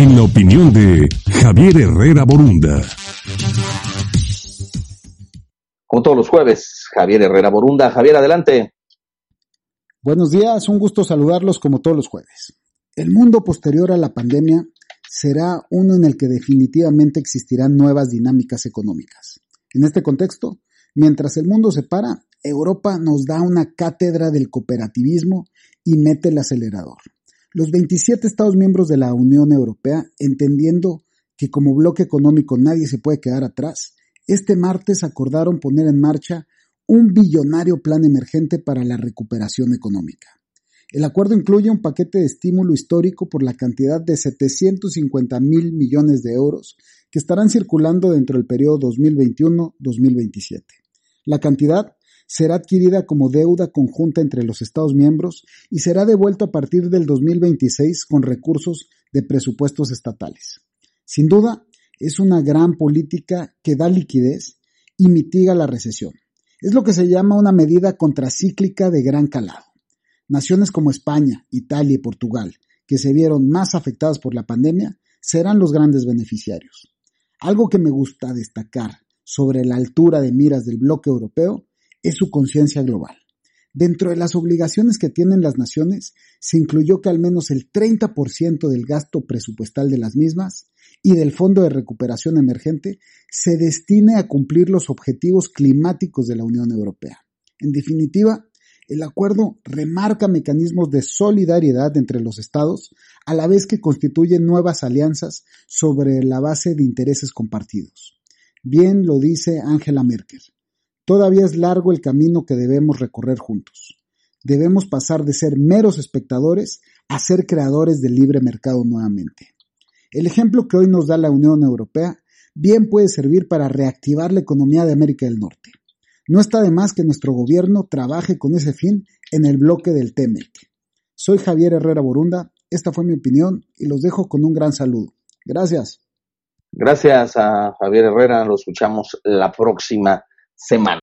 en la opinión de Javier Herrera Borunda. Como todos los jueves, Javier Herrera Borunda. Javier, adelante. Buenos días, un gusto saludarlos como todos los jueves. El mundo posterior a la pandemia será uno en el que definitivamente existirán nuevas dinámicas económicas. En este contexto, mientras el mundo se para, Europa nos da una cátedra del cooperativismo y mete el acelerador. Los 27 Estados miembros de la Unión Europea, entendiendo que como bloque económico nadie se puede quedar atrás, este martes acordaron poner en marcha un billonario plan emergente para la recuperación económica. El acuerdo incluye un paquete de estímulo histórico por la cantidad de 750 mil millones de euros que estarán circulando dentro del periodo 2021-2027. La cantidad será adquirida como deuda conjunta entre los Estados miembros y será devuelta a partir del 2026 con recursos de presupuestos estatales. Sin duda, es una gran política que da liquidez y mitiga la recesión. Es lo que se llama una medida contracíclica de gran calado. Naciones como España, Italia y Portugal, que se vieron más afectadas por la pandemia, serán los grandes beneficiarios. Algo que me gusta destacar sobre la altura de miras del bloque europeo es su conciencia global. Dentro de las obligaciones que tienen las naciones, se incluyó que al menos el 30% del gasto presupuestal de las mismas y del Fondo de Recuperación Emergente se destine a cumplir los objetivos climáticos de la Unión Europea. En definitiva, el acuerdo remarca mecanismos de solidaridad entre los estados, a la vez que constituye nuevas alianzas sobre la base de intereses compartidos. Bien lo dice Angela Merkel. Todavía es largo el camino que debemos recorrer juntos. Debemos pasar de ser meros espectadores a ser creadores del libre mercado nuevamente. El ejemplo que hoy nos da la Unión Europea bien puede servir para reactivar la economía de América del Norte. No está de más que nuestro gobierno trabaje con ese fin en el bloque del TEMEC. Soy Javier Herrera Borunda, esta fue mi opinión y los dejo con un gran saludo. Gracias. Gracias a Javier Herrera, lo escuchamos la próxima semana.